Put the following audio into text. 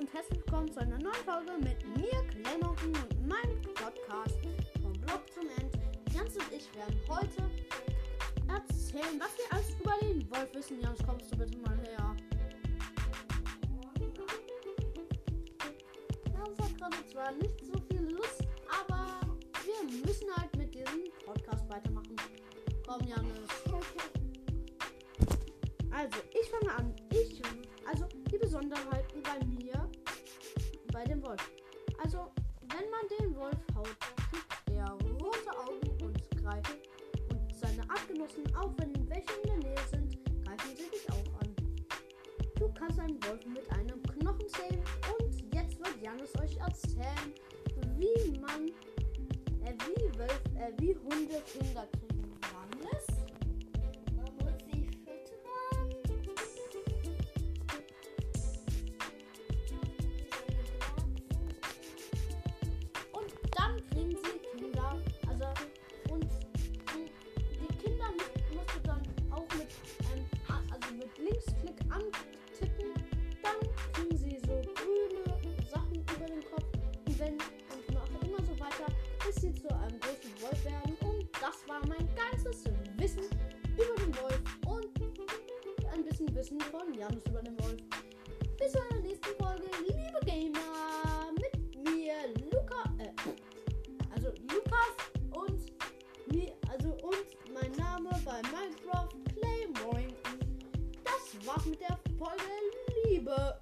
willkommen zu einer neuen Folge mit mir, Claymocken und meinem Podcast vom Blog zum End. Jans und ich werden heute erzählen, was wir alles über den Wolf wissen. Jans, kommst du bitte mal her? Jans hat gerade zwar nicht so viel Lust, aber wir müssen halt mit diesem Podcast weitermachen. Komm, Janis. Also, ich fange an. Ich, also die Besonderheiten bei mir, haut, kriegt er rote Augen und greift. Und seine Artgenossen, auch wenn welche in der Nähe sind, greifen sie dich auch an. Du kannst einen Wolf mit einem Knochen zähmen und jetzt wird Janis euch erzählen, wie man, äh, wie, Wölf, äh, wie Hunde Kinder kriegen. war mein ganzes Wissen über den Wolf und ein bisschen Wissen von Janus über den Wolf. Bis zur nächsten Folge, liebe Gamer, mit mir Luca, äh, also Lukas und mir, also und mein Name bei Minecraft Playmoin. Das war's mit der Folge, liebe